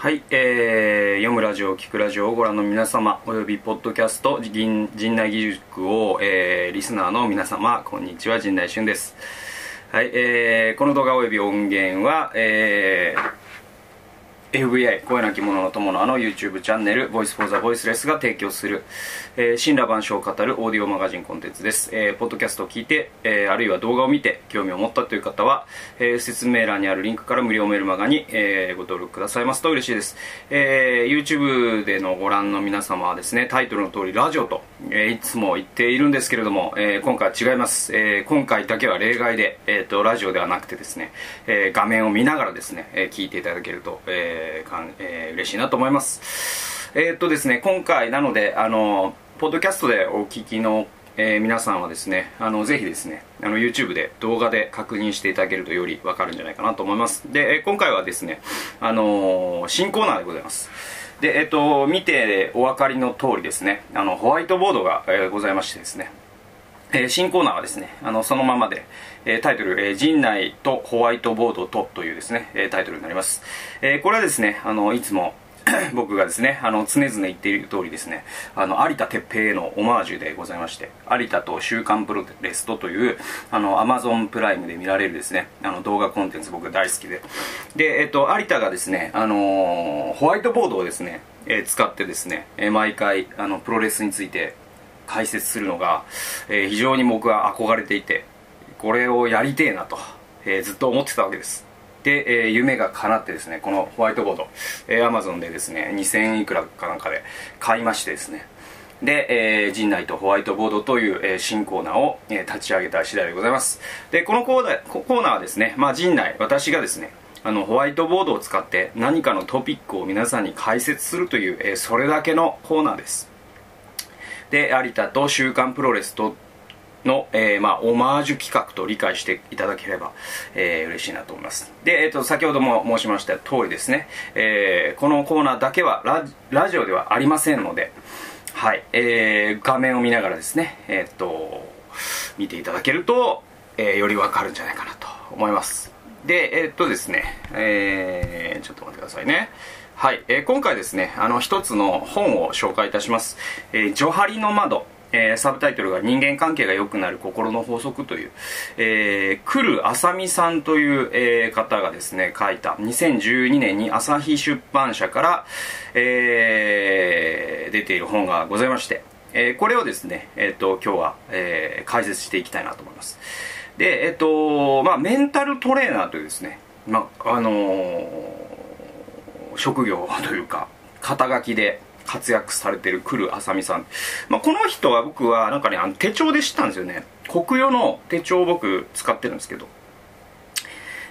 はい、えー、読むラジオ、聞くラジオをご覧の皆様、およびポッドキャスト、陣陣内義塾を、えー、リスナーの皆様、こんにちは、陣内俊です。はい、えー、この動画および音源は、えー、FVI 声なき者の友のあの YouTube チャンネル Voice for the Voiceless が提供する、えー、神羅万象を語るオーディオマガジンコンテンツです、えー、ポッドキャストを聞いて、えー、あるいは動画を見て興味を持ったという方は、えー、説明欄にあるリンクから無料メールマガに、えー、ご登録くださいますと嬉しいです、えー、YouTube でのご覧の皆様はですねタイトルの通りラジオと、えー、いつも言っているんですけれども、えー、今回は違います、えー、今回だけは例外で、えー、とラジオではなくてですね、えー、画面を見ながらですね、えー、聞いていただけると、えーかんえー、嬉しいなと思います。えー、っとですね今回なのであのポッドキャストでお聞きのえー、皆さんはですねあのぜひですねあの YouTube で動画で確認していただけるとよりわかるんじゃないかなと思います。で、えー今回はですねあのー新コーナーでございます。でえっ、と見てお分かりの通りですねあのホワイトボードが、えーございましてですねえー新コーナーはですねあのそのままで、えータイトル、えー陣内とホワイトボードと」というですね、えタイトルになります、えこれはですねあのいつも 僕がですねあの常々言っている通りですねあの有田哲平へのオマージュでございまして有田と「週刊プロレスト」というあの Amazon プライムで見られるですねあの動画コンテンツ僕大好きで。で、えっと、有田がですね、あのホワイトボードをですね、え使ってですね、え毎回あのプロレスについて解説するのが、えー非常に僕は憧れていてこれをやりてえなと、えーずっと思ってたわけです。で、えー夢が叶ってですねこのホワイトボード、えー、Amazon でですね2000いくらかなんかで買いましてですね。で、えー、陣内とホワイトボードという、えー新コーナーを、えー立ち上げた次第でございます。でこのコーナーココーナーはですね、まあ、陣内私がですねあのホワイトボードを使って何かのトピックを皆さんに解説するという、えーそれだけのコーナーです。で有田と「週刊プロレスと」の、えーまあ、オマージュ企画と理解していただければ、えー嬉しいなと思います。で、えー、と先ほども申しました通りですね、えーこのコーナーだけはラジオではありませんのではい、えー画面を見ながらですねえっ、と見ていただけると、えーよりわかるんじゃないかなと思います。でえっ、とですねえーちょっと待ってくださいね。はい、えー今回ですねあの一つの本を紹介いたします「えージョハリの窓」えーサブタイトルが「人間関係が良くなる心の法則」という、えー、来るあさみさんという、えー方がですね書いた。2012年に朝日出版社から、えー出ている本がございまして、えーこれをですね、えー、と今日は、えー解説していきたいなと思います。でえっ、とまあメンタルトレーナーというですねまああのー職業というか肩書きで活躍されてる来るあさみさん、まあ、この人は僕はなんかねあの手帳で知ったんですよね。国用の手帳を僕使ってるんですけど。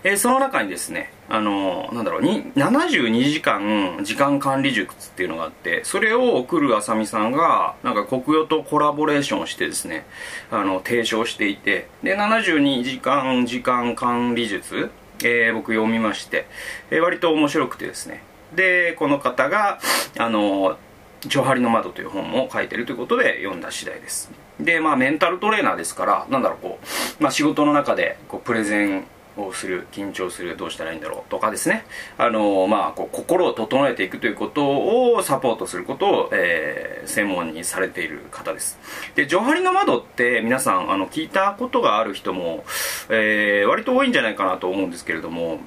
えーその中にですね、あのーなんだろうに72時間時間管理術っていうのがあってそれを来るあさみさんがなんか国用とコラボレーションしてですねあの提唱していてで72時間時間管理術、えー僕読みまして、えー割と面白くてですねでこの方があのジョハリの窓という本も書いてるということで読んだ次第です。でまあメンタルトレーナーですからなんだろうこう、まあ、仕事の中でこうプレゼンをする緊張するどうしたらいいんだろうとかですね。あのまあこう心を整えていくということをサポートすることを、えー専門にされている方です。でジョハリの窓って皆さんあの聞いたことがある人も、えー割と多いんじゃないかなと思うんですけれども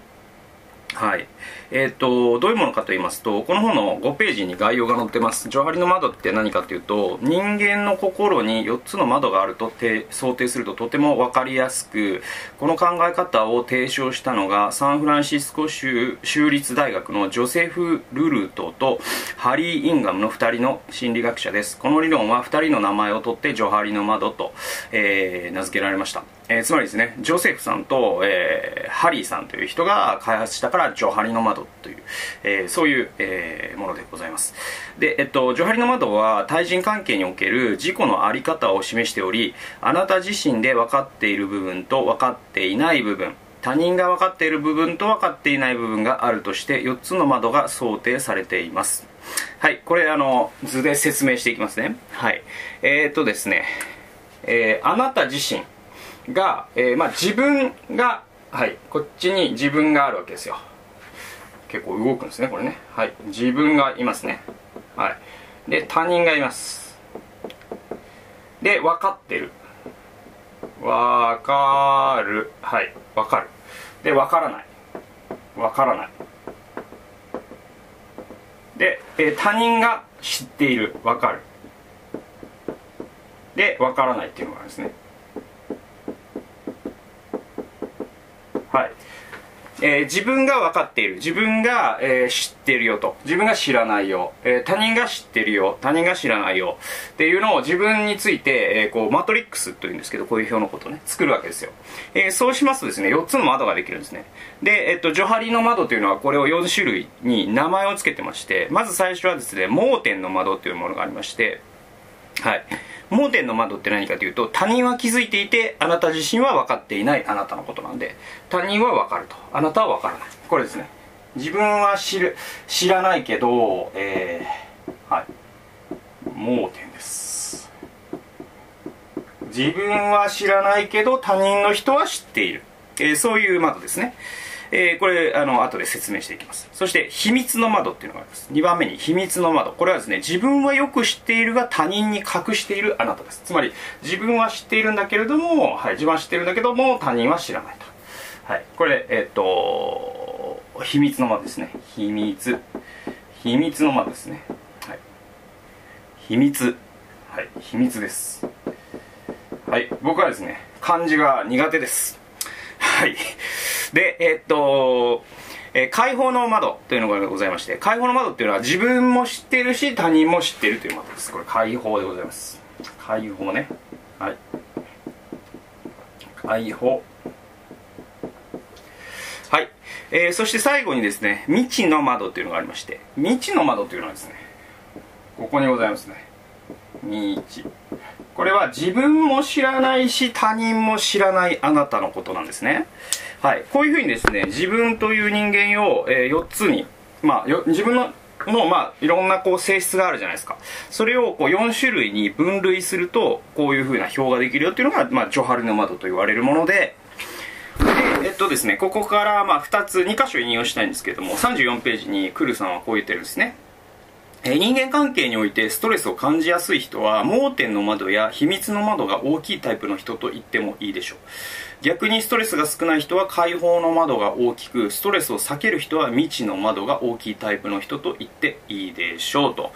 はい。えっ、と、どういうものかと言いますと、この本の5ページに概要が載ってます。ジョハリの窓って何かというと、人間の心に4つの窓があると想定するととても分かりやすく、この考え方を提唱したのが、サンフランシスコ州州立大学のジョセフ・ルルートとハリー・インガムの2人の心理学者です。この理論は2人の名前を取ってジョハリの窓と、えー名付けられました。えーつまりですねジョセフさんと、えーハリーさんという人が開発したからジョハリの窓という、えーそういう、えーものでございます。で、えっと、ジョハリの窓は対人関係における自己の在り方を示しておりあなた自身で分かっている部分と分かっていない部分他人が分かっている部分と分かっていない部分があるとして4つの窓が想定されています。はいこれあの図で説明していきますね。はいえー、っとですね、えーあなた自身が、えーまあ、自分がはいこっちに自分があるわけですよ。結構動くんですねこれね。はい。自分がいますね。はい。で他人がいます。で分かってる。分かる。はい。分かる。で分からない。分からない。で、えー、他人が知っている。分かる。で分からないっていうのがあるんですね。はい。えー、自分が分かっている。自分が、えー、知ってるよと。自分が知らないよ、えー、他人が知ってるよ。他人が知らないよ。っていうのを自分について、えこうマトリックスというんですけどこういう表のことをね。作るわけですよ、えそうしますとですね4つの窓ができるんですね。で、えっと、ジョハリの窓というのはこれを4種類に名前を付けてましてまず最初はですね盲点の窓というものがありましてはい。盲点の窓って何かというと他人は気づいていてあなた自身は分かっていないあなたのことなんで。他人は分かると。あなたは分からない。これですね。自分は知る知らないけどえー、はい。盲点です。自分は知らないけど他人の人は知っている、えー、そういう窓ですね。えー、これあの後で説明していきます。そして秘密の窓っていうのがあります。2番目に秘密の窓。これはですね自分はよく知っているが他人に隠しているあなたです。つまり自分は知っているんだけれども、はい、自分は知っているんだけども他人は知らないと。はいこれえっ、と秘密の窓ですね。秘密。秘密の窓ですね。はい。秘密。はい秘密です。はい僕はですね漢字が苦手です。はいで、えー、っと、えー、解放の窓というのがございまして、解放の窓っていうのは自分も知ってるし、他人も知ってるという窓です。これ解放でございます。解放ね。はい。解放。はい。えー、そして最後にですね、未知の窓というのがありまして、未知の窓というのはですね、ここにございますね。未知。これは自分も知らないし他人も知らないあなたのことなんですね。はい、こういうふうにですね自分という人間を、えー、4つに、まあ、よ自分のの、まあ、いろんなこう性質があるじゃないですか。それをこう4種類に分類するとこういうふうな表ができるよっていうのが、まあ、ジョハルの窓と言われるもので。でえっとですねここからまあ2つ2箇所引用したいんですけれども34ページにクルさんはこう言ってるんですね。え人間関係においてストレスを感じやすい人は盲点の窓や秘密の窓が大きいタイプの人と言ってもいいでしょう。逆にストレスが少ない人は開放の窓が大きくストレスを避ける人は未知の窓が大きいタイプの人と言っていいでしょうと。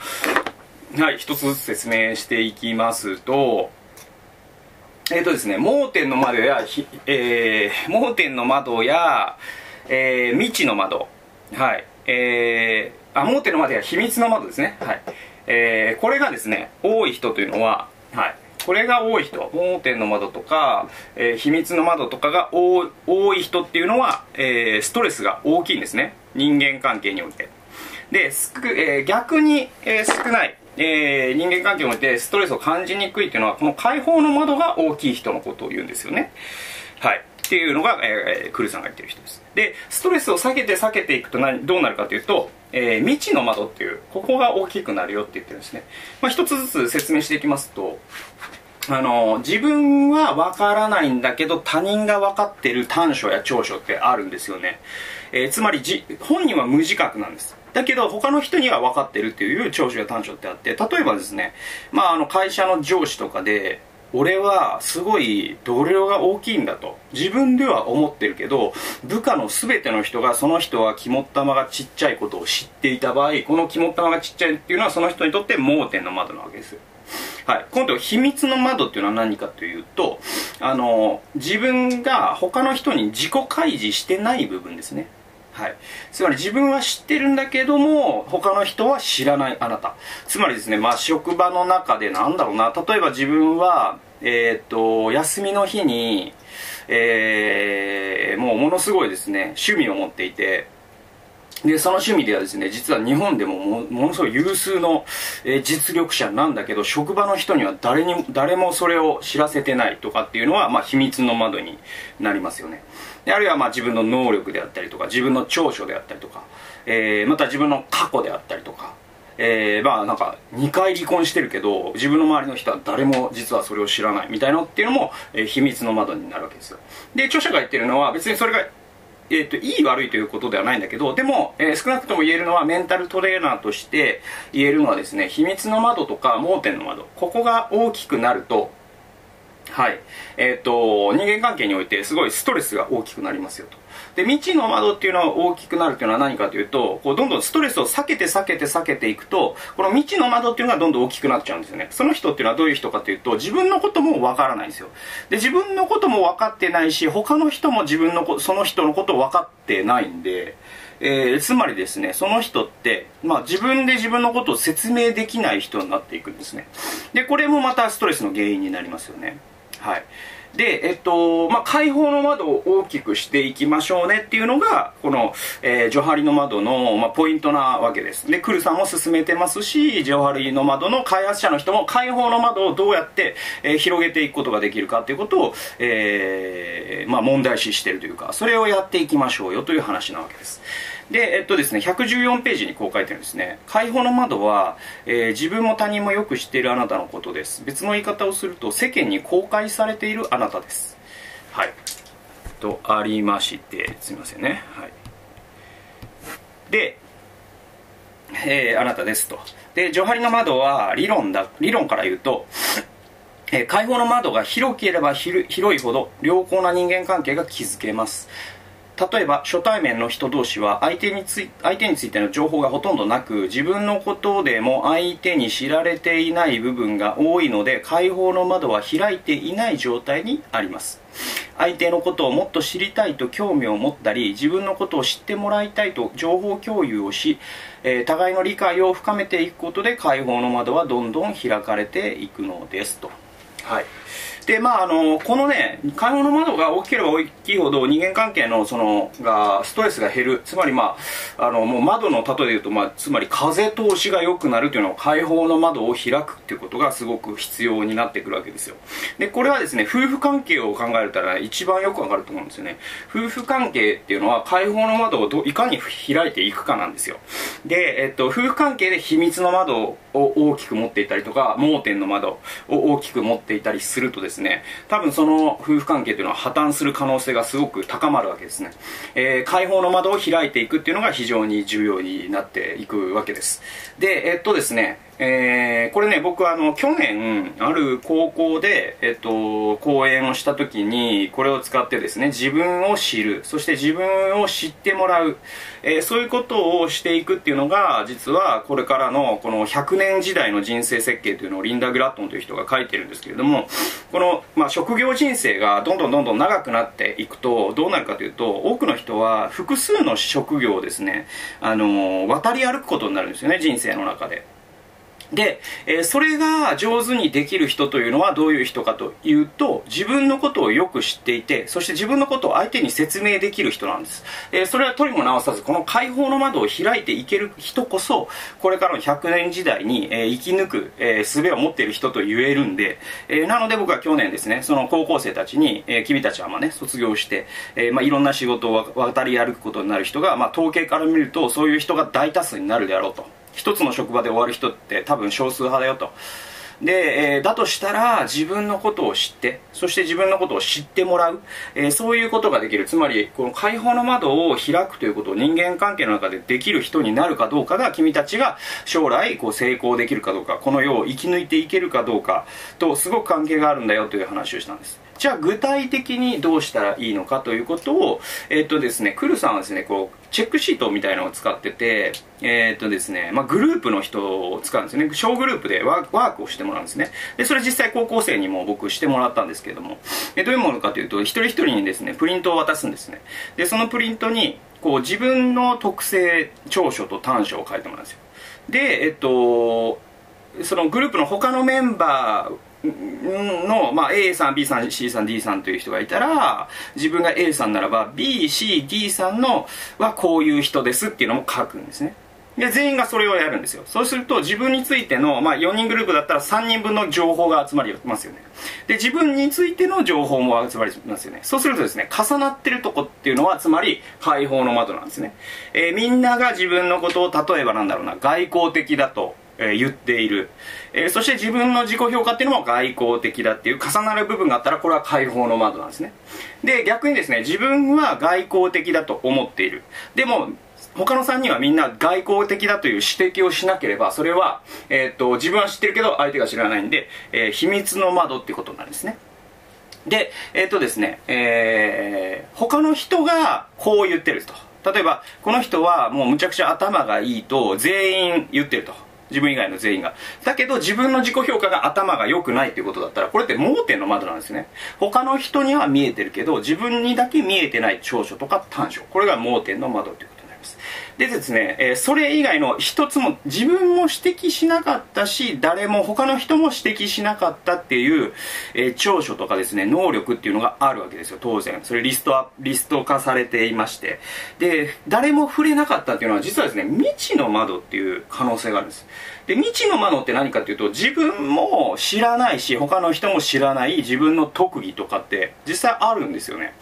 はい一つずつ説明していきますとえっ、ー、とですね盲点の窓や、えー、盲点の窓や、えー、未知の窓。はいえー、あ盲点の窓や秘密の窓ですね。はい。えー、これがですね多い人というのははい。これが多い人。盲点の窓とか、えー、秘密の窓とかが多い人っていうのは、えー、ストレスが大きいんですね。人間関係において。で、えー、逆に、え少ない、え人間関係においてストレスを感じにくいっていうのはこの開放の窓が大きい人のことを言うんですよね。はい。っていうのが、えー、クルさんが言ってる人です。でストレスを避けて避けていくと何どうなるかというと、えー、未知の窓っていうここが大きくなるよって言ってるんですね、まあ、一つずつ説明していきますとあの自分は分からないんだけど他人が分かってる短所や長所ってあるんですよね、えー、つまりじ本人は無自覚なんです。だけど他の人には分かってるっていう長所や短所ってあって例えばですね、まあ、あの会社の上司とかで俺はすごい同僚が大きいんだと。自分では思ってるけど部下の全ての人がその人は肝っ玉がちっちゃいことを知っていた場合この肝っ玉がちっちゃいっていうのはその人にとって盲点の窓なわけです。はい、今度は秘密の窓っていうのは何かというとあの自分が他の人に自己開示してない部分ですね。はい、つまり自分は知ってるんだけども他の人は知らないあなた。つまりですね、まあ、職場の中でなんだろうな。例えば自分は、えー、っと休みの日に、えー、もうものすごいですね趣味を持っていてでその趣味ではですね実は日本でもものすごい有数の、えー、実力者なんだけど職場の人には誰に誰もそれを知らせてないとかっていうのは、まあ、秘密の窓になりますよね。であるいはまあ自分の能力であったりとか自分の長所であったりとか、えー、また自分の過去であったりとかえー、まあなんか2回離婚してるけど自分の周りの人は誰も実はそれを知らないみたいなっていうのも、えー、秘密の窓になるわけですよ。で著者が言ってるのは別にそれがえっ、と、いい悪いということではないんだけど、でも、えー、少なくとも言えるのはメンタルトレーナーとして言えるのはですね、秘密の窓とか盲点の窓、ここが大きくなると、はい。えっ、と、人間関係においてすごいストレスが大きくなりますよと。で、未知の窓っていうのは大きくなるっていうのは何かというと、こうどんどんストレスを避けて避けて避けていくと、この未知の窓っていうのがどんどん大きくなっちゃうんですよね。その人っていうのはどういう人かというと、自分のこともわからないんですよ。で、自分のことも分かってないし、他の人も自分のこその人のことを分かってないんで、えー、つまりですね、その人って、まあ、自分で自分のことを説明できない人になっていくんですね。で、これもまたストレスの原因になりますよね。はい。で、えっと、まあ、開放の窓を大きくしていきましょうねっていうのが、この、えー、ジョハリの窓の、まあ、ポイントなわけです。で、クルさんも進めてますし、ジョハリの窓の開発者の人も開放の窓をどうやって、えー、広げていくことができるかっていうことを、えー、まあ、問題視してるというか、それをやっていきましょうよという話なわけです。で、えっとですね、114ページにこう書いてるんですね。解放の窓は、えー、自分も他人もよく知っているあなたのことです。別の言い方をすると、世間に公開されているあなたです。はい。と、ありまして、すみませんね。はい。で、えー、あなたですと。で、ジョハリの窓は理論だ、理論から言うと、えー、解放の窓が広ければ広いほど良好な人間関係が築けます。例えば初対面の人同士は相手につい相手についての情報がほとんどなく自分のことでも相手に知られていない部分が多いので解放の窓は開いていない状態にあります。相手のことをもっと知りたいと興味を持ったり自分のことを知ってもらいたいと情報共有をし、えー、互いの理解を深めていくことで解放の窓はどんどん開かれていくのですと。はい。で、まあ、あの、このね、買い物窓が大きければ大きいほど人間関係の、その、が、ストレスが減る。つまり、まあ、あの、もう窓の例えで言うと、まあ、つまり風通しが良くなるというのは、開放の窓を開くっていうことがすごく必要になってくるわけですよ。で、これはですね、夫婦関係を考えたら一番よくわかると思うんですよね。夫婦関係っていうのは、開放の窓をどいかに開いていくかなんですよ。で、えっと、夫婦関係で秘密の窓を大きく持っていたりとか、盲点の窓を大きく持っていたりするとですね、ですね、多分その夫婦関係というのは破綻する可能性がすごく高まるわけですね。えー、解放の窓を開いていくっていうのが非常に重要になっていくわけです。で、えっとですね、えー、これね、僕はあの、去年、ある高校で、えっと、講演をした時に、これを使ってですね、自分を知る、そして自分を知ってもらう、えー、そういうことをしていくっていうのが、実はこれからの、この100年時代の人生設計というのをリンダ・グラットンという人が書いてるんですけれども、この、まあ、職業人生がどんどんどんどん長くなっていくと、どうなるかというと、多くの人は複数の職業をですね、あの、渡り歩くことになるんですよね、人生の中で。で、え、それが上手にできる人というのはどういう人かというと、自分のことをよく知っていて、そして自分のことを相手に説明できる人なんです。え、それは取りも直さず、この解放の窓を開いていける人こそ、これからの100年時代に、え、生き抜く、え術を持っている人と言えるんで、えなので僕は去年ですね、その高校生たちに、え君たちはまあね、卒業して、えまあ、いろんな仕事を渡り歩くことになる人が、まあ、統計から見ると、そういう人が大多数になるであろうと。一つの職場で終わる人って多分少数派だよと。で、えー、だとしたら自分のことを知って、そして自分のことを知ってもらう、えー、そういうことができる。つまり、この解放の窓を開くということを人間関係の中でできる人になるかどうかが君たちが将来こう成功できるかどうか、この世を生き抜いていけるかどうかとすごく関係があるんだよという話をしたんです。じゃあ具体的にどうしたらいいのかということを、えっとですね、クルさんはですね、こう、チェックシートみたいなのを使ってて、えっとですね、まあ、グループの人を使うんですね。小グループでワークをしてもらうんですね。で、それ実際高校生にも僕してもらったんですけれども、えどういうものかというと、一人一人にですね、プリントを渡すんですね。で、そのプリントに、こう、自分の特性、長所と短所を書いてもらうんですよ。で、えっと、そのグループの他のメンバーの、まあ、A さん B さん C さん D さんという人がいたら自分が A さんならば BCD さんのはこういう人ですっていうのも書くんですね。で全員がそれをやるんですよ。そうすると自分についての、まあ、4人グループだったら3人分の情報が集まりますよね。で自分についての情報も集まりますよね。そうするとですね重なってるとこっていうのはつまり解放の窓なんですね、えー、みんなが自分のことを例えばなんだろうな外交的だとえー、言っている、えー、そして自分の自己評価っていうのも外交的だっていう重なる部分があったらこれは解放の窓なんですね。で逆にですね自分は外交的だと思っている。でも他の3人はみんな外交的だという指摘をしなければそれは、えー、っと自分は知ってるけど相手が知らないんで、えー、秘密の窓ってことなんですね。でえ、っとですね、えー、他の人がこう言ってると。例えばこの人はもうむちゃくちゃ頭がいいと全員言ってると。自分以外の全員が。だけど自分の自己評価が頭が良くないっていうことだったら、これって盲点の窓なんですね。他の人には見えてるけど、自分にだけ見えてない長所とか短所。これが盲点の窓ってこと。でですね、え、それ以外の一つも自分も指摘しなかったし、誰も他の人も指摘しなかったっていう、えー、長所とかですね、能力っていうのがあるわけですよ、当然。それリストアリスト化されていまして。で、誰も触れなかったっていうのは実はですね、未知の窓っていう可能性があるんです。で、未知の窓って何かっていうと、自分も知らないし、他の人も知らない自分の特技とかって実際あるんですよね。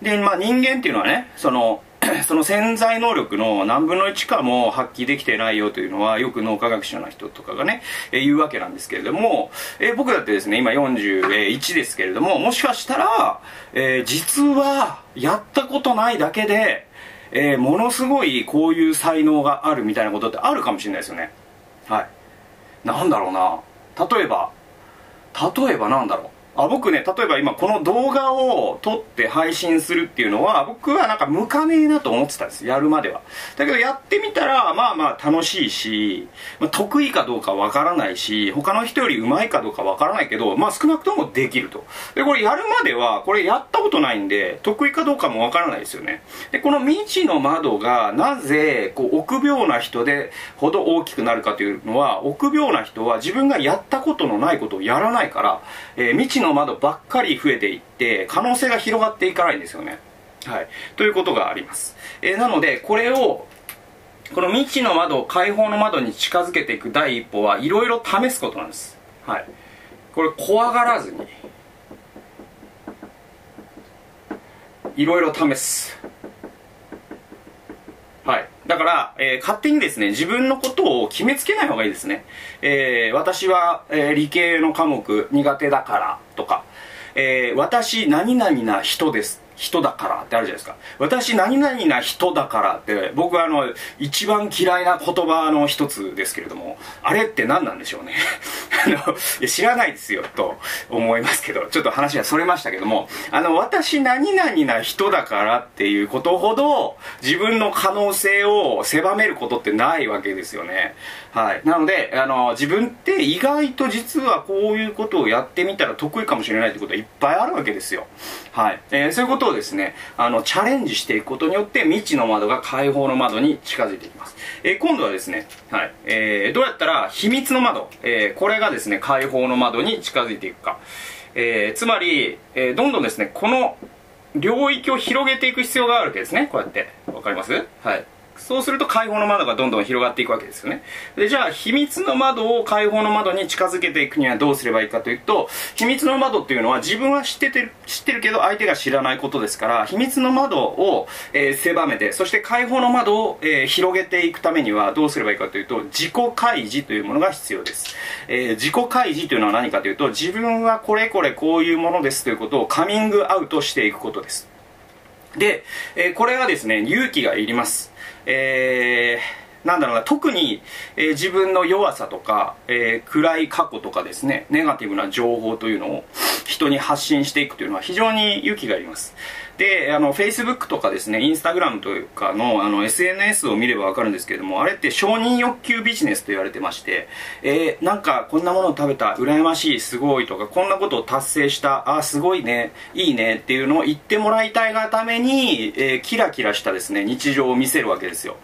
で、まあ人間っていうのはね、その、その潜在能力の何分の1かも発揮できてないよというのはよく脳科学者の人とかがね、えー、言うわけなんですけれども、え、僕だってですね今41ですけれどももしかしたら、えー、実はやったことないだけで、えものすごいこういう才能があるみたいなことってあるかもしれないですよね。はい。なんだろうな。例えば例えばなんだろう。あ僕ね例えば今この動画を撮って配信するっていうのは僕はなんか向かねえなと思ってたんです。やるまでは。だけどやってみたらまあまあ楽しいし、まあ、得意かどうかわからないし他の人より上手いかどうかわからないけどまあ少なくともできると。でこれやるまではこれやったことないんで得意かどうかもわからないですよね。でこの未知の窓がなぜこう臆病な人でほど大きくなるかというのは臆病な人は自分がやったことのないことをやらないから、えー、未知の窓ばっかり増えていって可能性が広がっていかないんですよね。はい。ということがあります、えー、なのでこれをこの未知の窓を開放の窓に近づけていく第一歩はいろいろ試すことなんです。はい。これ怖がらずにいろいろ試す。はい。だから、えー、勝手にですね、自分のことを決めつけない方がいいですね。えー、私は、えー、理系の科目苦手だからとか、え私何々な人です人だからってあるじゃないですか。私何々な人だからって僕はあの一番嫌いな言葉の一つですけれどもあれって何なんでしょうね。あのいや知らないですよと思いますけどちょっと話がそれましたけどもあの私何々な人だからっていうことほど自分の可能性を狭めることってないわけですよね。はい。なのであの自分って意外と実はこういうことをやってみたら得意かもしれないってことはいっぱいあるわけですよ。はい、えー、そういうことをですねあのチャレンジしていくことによって未知の窓が開放の窓に近づいていきます、えー、今度はですね、はい。えー、どうやったら秘密の窓、えー、これがですね開放の窓に近づいていくか、えー、つまり、えー、どんどんですねこの領域を広げていく必要があるわけですねこうやって。分かります？はい。そうすると開放の窓がどんどん広がっていくわけですよね。でじゃあ秘密の窓を開放の窓に近づけていくにはどうすればいいかというと秘密の窓っていうのは自分は知ってて知ってるけど相手が知らないことですから秘密の窓を、えー、狭めてそして開放の窓を、えー、広げていくためにはどうすればいいかというと自己開示というものが必要です、えー、自己開示というのは何かというと自分はこれこれこういうものですということをカミングアウトしていくことです。で、えこれはですね勇気がいります。えー、なんだろうな特に、え、自分の弱さとか、え、暗い過去とかですねネガティブな情報というのを人に発信していくというのは非常に勇気があります。であの Facebook とかですね Instagram というかのあの SNS を見れば分かるんですけれどもあれって承認欲求ビジネスと言われてまして、えー、なんかこんなものを食べた羨ましいすごいとかこんなことを達成したあすごいねいいねっていうのを言ってもらいたいがために、えー、キラキラしたですね日常を見せるわけですよ。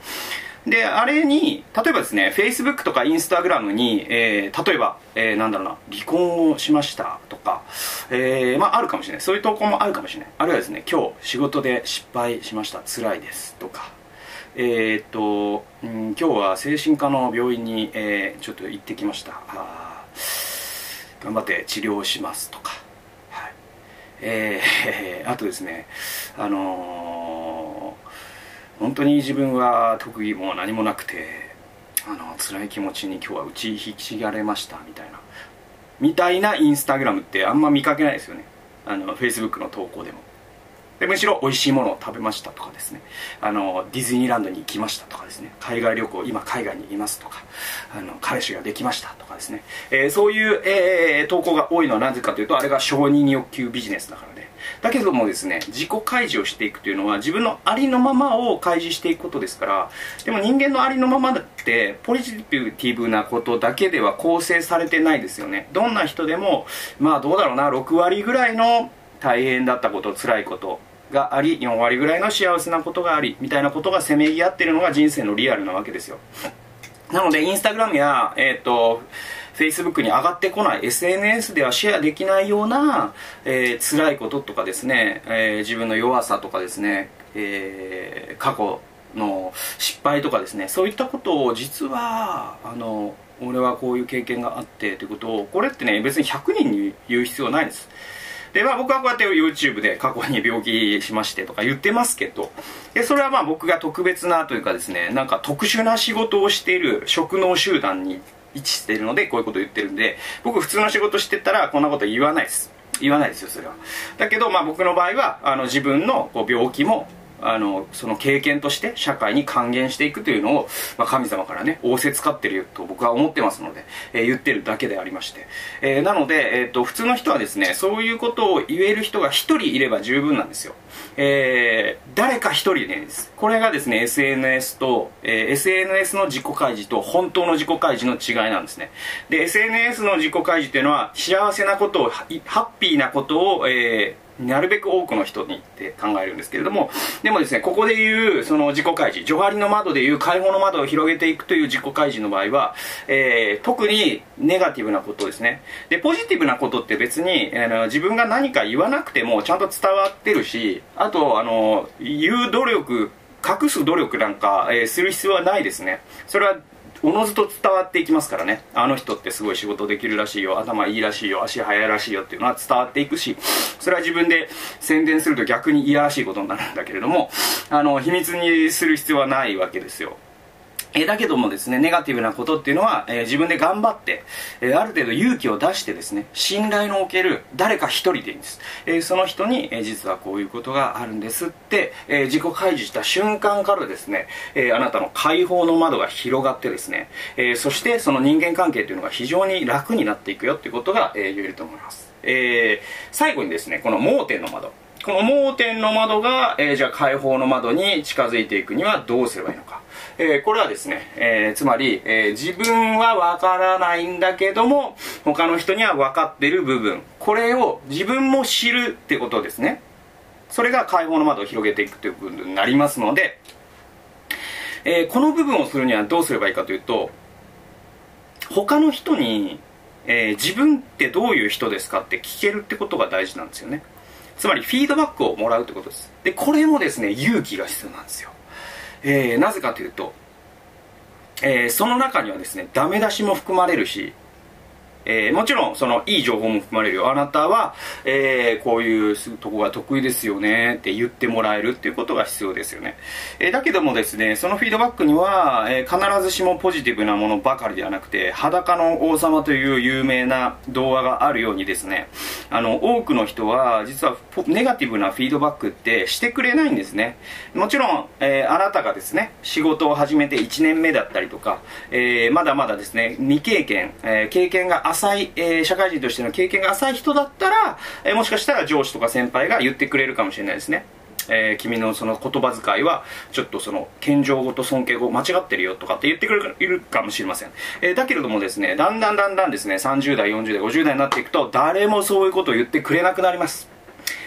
で、あれに、例えばですね、Facebook とか Instagram に、えー、例えば、えー、なんだろうな、離婚をしましたとか、えー、まあ、あるかもしれない。そういう投稿もあるかもしれない。あるいはですね、今日仕事で失敗しました。辛いですとか、えー、っと、うん、今日は精神科の病院に、えー、ちょっと行ってきました。頑張って治療しますとか、はい。えー、あとですね、あの本当に自分は特技も何もなくてあの辛い気持ちに今日は打ちひしがれましたみたいな。みたいなインスタグラムってあんま見かけないですよね。あのフェイスブックの投稿でも。でむしろ美味しいものを食べましたとかですね。あのディズニーランドに行きましたとかですね。海外旅行今海外にいますとかあの彼氏ができましたとかですね、えー、そういう、えー、投稿が多いのはなぜかというとあれが承認欲求ビジネスだからねだけどもですね自己開示をしていくというのは自分のありのままを開示していくことですからでも人間のありのままだってポジティブなことだけでは構成されてないですよね。どんな人でもまあどうだろうな6割ぐらいの大変だったこと辛いことがあり4割ぐらいの幸せなことがありみたいなことがせめぎ合ってるのが人生のリアルなわけですよ。なのでインスタグラムやえっ、ー、と Facebook に上がってこない SNS ではシェアできないような、えー、辛いこととかですね、えー、自分の弱さとかですね、えー、過去の失敗とかですねそういったことを実はあの俺はこういう経験があってということをこれってね別に100人に言う必要ないです。で、まあ僕はこうやって YouTube で過去に病気しましてとか言ってますけど、で、それはまあ僕が特別なというかですね、なんか特殊な仕事をしている職能集団に位置しているのでこういうことを言ってるんで、僕普通の仕事してたらこんなこと言わないです。言わないですよ、それは。だけど、まあ僕の場合は、あの自分のこう病気もあのその経験として社会に還元していくというのを、まあ、神様からね仰せつかってると僕は思ってますので、えー、言ってるだけでありまして、えー、なので、えーと、普通の人はですねそういうことを言える人が1人いれば十分なんですよ、えー、誰か1人でです。これがですね SNS と、え SNS の自己開示と本当の自己開示の違いなんですね。で SNS の自己開示というのは幸せなことをハッピーなことを、えーなるべく多くの人にって考えるんですけれどもでもですねここでいうその自己開示除張りの窓でいう解放の窓を広げていくという自己開示の場合は、えー、特にネガティブなことですね。でポジティブなことって別にあの自分が何か言わなくてもちゃんと伝わってるしあとあの言う努力隠す努力なんか、えー、する必要はないですね。それはおのずと伝わっていきますからね。あの人ってすごい仕事できるらしいよ。頭いいらしいよ。足速いらしいよっていうのは伝わっていくしそれは自分で宣伝すると逆にいやらしいことになるんだけれどもあの秘密にする必要はないわけですよ。えだけどもですね、ネガティブなことっていうのは、えー、自分で頑張って、えー、ある程度勇気を出してですね、信頼のおける誰か一人でいいんです。えー、その人に、え実はこういうことがあるんですって、え自己開示した瞬間からですね、えあなたの解放の窓が広がってですね、えそしてその人間関係っていうのが非常に楽になっていくよっていうことが、え言えると思います。え最後にですね、この盲点の窓。この盲点の窓が、えじゃあ解放の窓に近づいていくにはどうすればいいのか。えー、これはですね、えー、つまり、えー、自分はわからないんだけども他の人には分かってる部分。これを自分も知るってことですね。それが解放の窓を広げていくということになりますので、えこの部分をするにはどうすればいいかというと他の人に、え自分ってどういう人ですかって聞けるってことが大事なんですよね。つまりフィードバックをもらうってことです。でこれもですね勇気が必要なんですよ。えー、なぜかというと、えー、その中にはですねダメ出しも含まれるしえー、もちろんそのいい情報も含まれるよ。あなたは、えー、こういうとこが得意ですよね。って言ってもらえるっていうことが必要ですよね、えー、だけどもですねそのフィードバックには、え必ずしもポジティブなものばかりではなくて裸の王様という有名な童話があるようにですねあの多くの人は実はネガティブなフィードバックってしてくれないんですね。もちろん、えあなたがですね仕事を始めて1年目だったりとか、えまだまだですね未経験、え経験が浅い、えー、社会人としての経験が浅い人だったら、えー、もしかしたら上司とか先輩が言ってくれるかもしれないですね。えー、君のその言葉遣いはちょっとその謙譲語と尊敬語間違ってるよとかって言ってくれるかもしれません、えー、だけれどもですねだんだんだんだんですね30代40代50代になっていくと誰もそういうことを言ってくれなくなります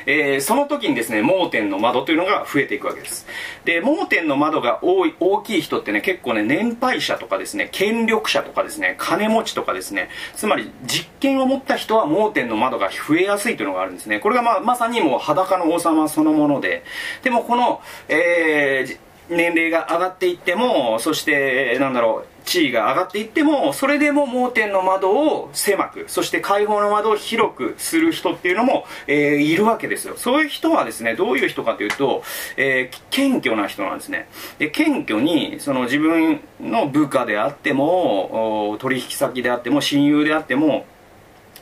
えー、その時にですね盲点の窓というのが増えていくわけです。で盲点の窓が多い大きい人ってね結構ね年配者とかですね権力者とかですね金持ちとかですねつまり実権を持った人は盲点の窓が増えやすいというのがあるんですね。これがまあまさにもう裸の王様そのもので。でもこの、えー年齢が上がっていってもそしてなんだろう地位が上がっていってもそれでも盲点の窓を狭くそして開放の窓を広くする人っていうのも、えー、いるわけですよ。そういう人はですねどういう人かというと、えー、謙虚な人なんですね。で謙虚にその自分の部下であっても取引先であっても親友であっても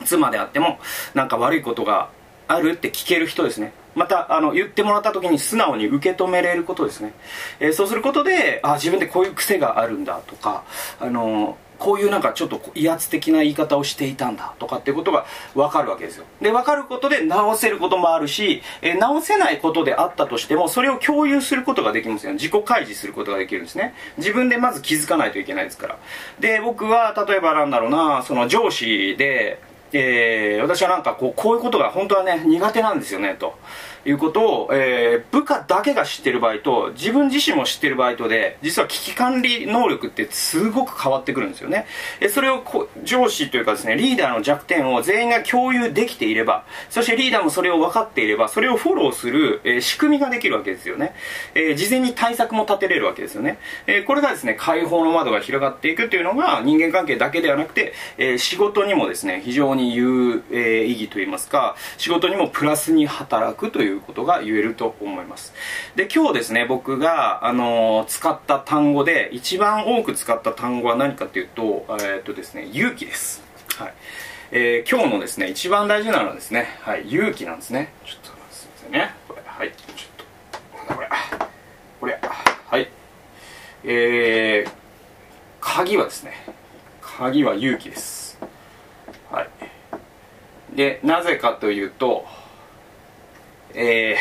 妻であってもなんか悪いことがあるって聞ける人ですね。またあの言ってもらった時に素直に受け止めれることですね、えー、そうすることであ自分でこういう癖があるんだとかあのこういうなんかちょっと威圧的な言い方をしていたんだとかっていうことが分かるわけですよ。で分かることで直せることもあるし、えー、直せないことであったとしてもそれを共有することができますよ。自己開示することができるんですね。自分でまず気づかないといけないですから。で僕は例えばなんだろうなその上司でえー、私はなんかこうこういうことが本当はね苦手なんですよねと。いうことを、えー、部下だけが知ってる場合と自分自身も知ってる場合とで実は危機管理能力ってすごく変わってくるんですよね。えそれをこ上司というかですねリーダーの弱点を全員が共有できていればそしてリーダーもそれを分かっていればそれをフォローする、えー、仕組みができるわけですよね、えー、事前に対策も立てれるわけですよね、えー、これがですね解放の窓が広がっていくというのが人間関係だけではなくて、えー、仕事にもですね非常に有、え、意義といいますか仕事にもプラスに働くということが言えると思います。で今日ですね僕が、あの、使った単語で一番多く使った単語は何かというと,、えー、っとですね、勇気です、はい。え、今日のですね一番大事なのはですね、はい、勇気なんですね。ちょっとすいませんね。これはい。ちょっとこれ。これ。はい。えー、鍵はですね。鍵は勇気です。でなぜかというとえ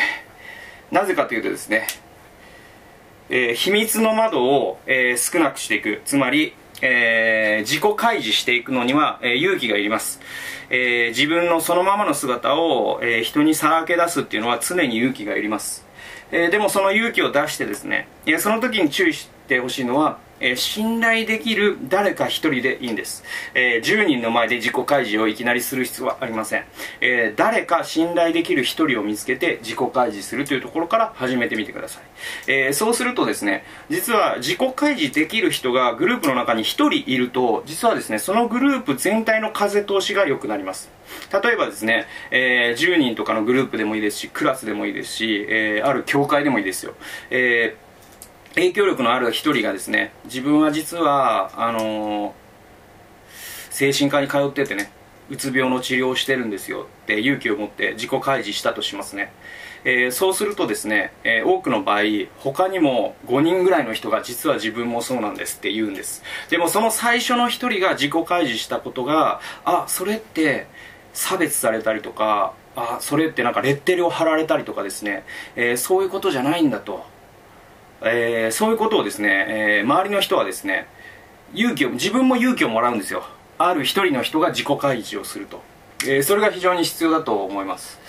ー、なぜかというとですね、えー、秘密の窓を、えー、少なくしていく。つまり、えー、自己開示していくのには、えー、勇気がいります、えー、自分のそのままの姿を、えー、人にさらけ出すっていうのは常に勇気がいります、えー、でもその勇気を出してですね、えー、その時に注意してほしいのはえー、信頼できる誰か一人でいいんです、えー、10人の前で自己開示をいきなりする必要はありません、えー、誰か信頼できる一人を見つけて自己開示するというところから始めてみてください、え、そうするとですね実は自己開示できる人がグループの中に1人いると実はですねそのグループ全体の風通しが良くなります。例えばですね、え、10人とかのグループでもいいですしクラスでもいいですし、え、ある教会でもいいですよ、えー影響力のある一人がですね自分は実はあの、精神科に通っててねうつ病の治療をしてるんですよって勇気を持って自己開示したとしますね、えー、そうするとですね、えー、多くの場合他にも5人ぐらいの人が実は自分もそうなんですって言うんです。でもその最初の1人が自己開示したことがあそれって差別されたりとかあそれってなんかレッテルを貼られたりとかですね、えー、そういうことじゃないんだと。えー、そういうことをですね、えー、周りの人はですね勇気を自分も勇気をもらうんですよ。ある一人の人が自己開示をすると、えー、それが非常に必要だと思います、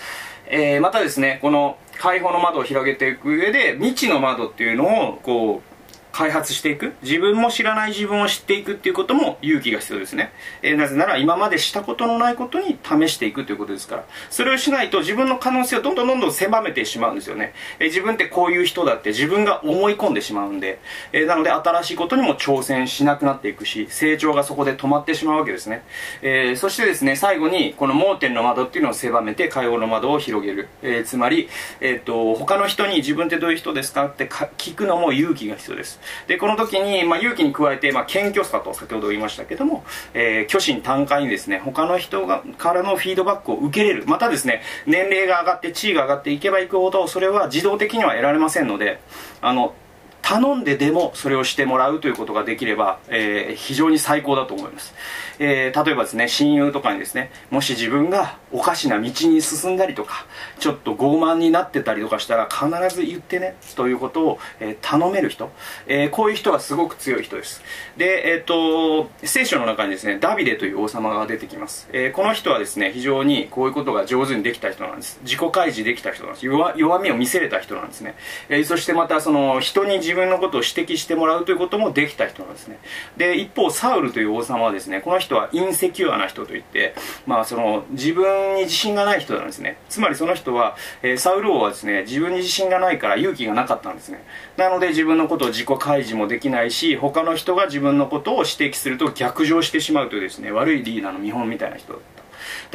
えまたですねこの解放の窓を広げていく上で未知の窓っていうのをこう開発していく。自分も知らない自分を知っていくっていうことも勇気が必要ですね、えー、なぜなら今までしたことのないことに試していくということですから。それをしないと自分の可能性をどんどんどんどん狭めてしまうんですよね、えー、自分ってこういう人だって自分が思い込んでしまうんで、えー、なので新しいことにも挑戦しなくなっていくし成長がそこで止まってしまうわけですね、えそしてですね最後にこの盲点の窓っていうのを狭めて会話の窓を広げる、えつまり、えーと、他の人に自分ってどういう人ですかって聞くのも勇気が必要です。でこの時に、まあ、勇気に加えて、まあ、謙虚さと先ほど言いましたけども、えー、虚心坦懐にですね他の人がからのフィードバックを受けれる。またですね年齢が上がって地位が上がっていけばいくほどそれは自動的には得られませんのであの頼んででもそれをしてもらうということができれば、えー、非常に最高だと思います、えー、例えばですね親友とかにですねもし自分がおかしな道に進んだりとかちょっと傲慢になってたりとかしたら必ず言ってねということを、えー、頼める人、えこういう人はすごく強い人です。でえっ、と聖書の中にですねダビデという王様が出てきます、えこの人はですね非常にこういうことが上手にできた人なんです。自己開示できた人なんです。弱みを見せれた人なんですね、えそしてまたその人に自自分のことを指摘してもらうということもできた人なんですね。で一方サウルという王様はですねこの人はインセキュアな人といって、まあ、その自分に自信がない人なんですね。つまりその人は、えー、サウル王はですね自分に自信がないから勇気がなかったんですね。なので自分のことを自己開示もできないし他の人が自分のことを指摘すると逆上してしまうというですね悪いリーダーの見本みたいな人だった。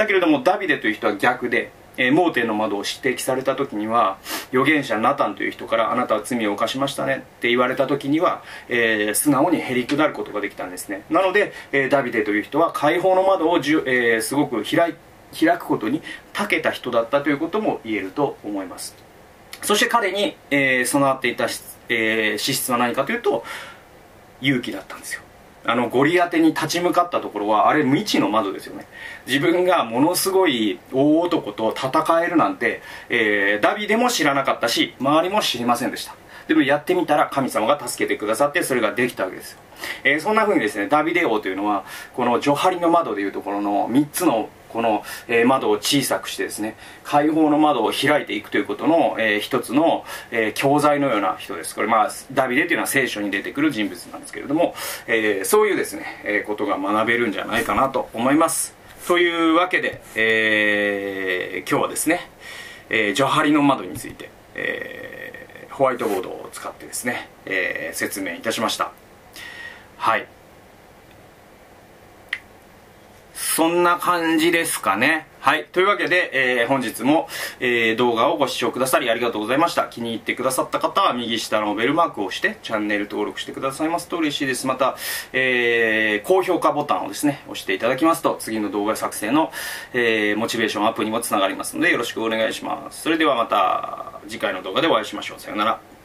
だけれどもダビデという人は逆でえー、盲点の窓を指摘された時には預言者ナタンという人からあなたは罪を犯しましたねって言われた時には、えー、素直にへりくだることができたんですね。なので、えー、ダビデという人は解放の窓をじゅ、え、すごく開開くことに長けた人だったということも言えると思います。そして彼に、え、備わっていた、え、資質は何かというと勇気だったんですよ。あのゴリアテに立ち向かったところはあれ未知の窓ですよね。自分がものすごい大男と戦えるなんて、えー、ダビデも知らなかったし周りも知りませんでした。でもやってみたら神様が助けてくださってそれができたわけですよ、えー、そんな風にですねダビデ王というのはこのジョハリの窓でいうところの3つのこの、え、窓を小さくしてですね開放の窓を開いていくということの、えー、一つの、えー、教材のような人です。これまあダビデというのは聖書に出てくる人物なんですけれども、えー、そういうですね、えー、ことが学べるんじゃないかなと思います。というわけで、えー、今日はですね、えー、ジョハリの窓について、えー、ホワイトボードを使ってですね、えー、説明いたしましたはいそんな感じですかね。はい。というわけで、えー、本日も、えー、動画をご視聴くださりありがとうございました。気に入ってくださった方は右下のベルマークを押して、チャンネル登録してくださいますと嬉しいです。また、えー、高評価ボタンをですね、押していただきますと、次の動画作成の、えー、モチベーションアップにもつながりますので、よろしくお願いします。それではまた、次回の動画でお会いしましょう。さようなら。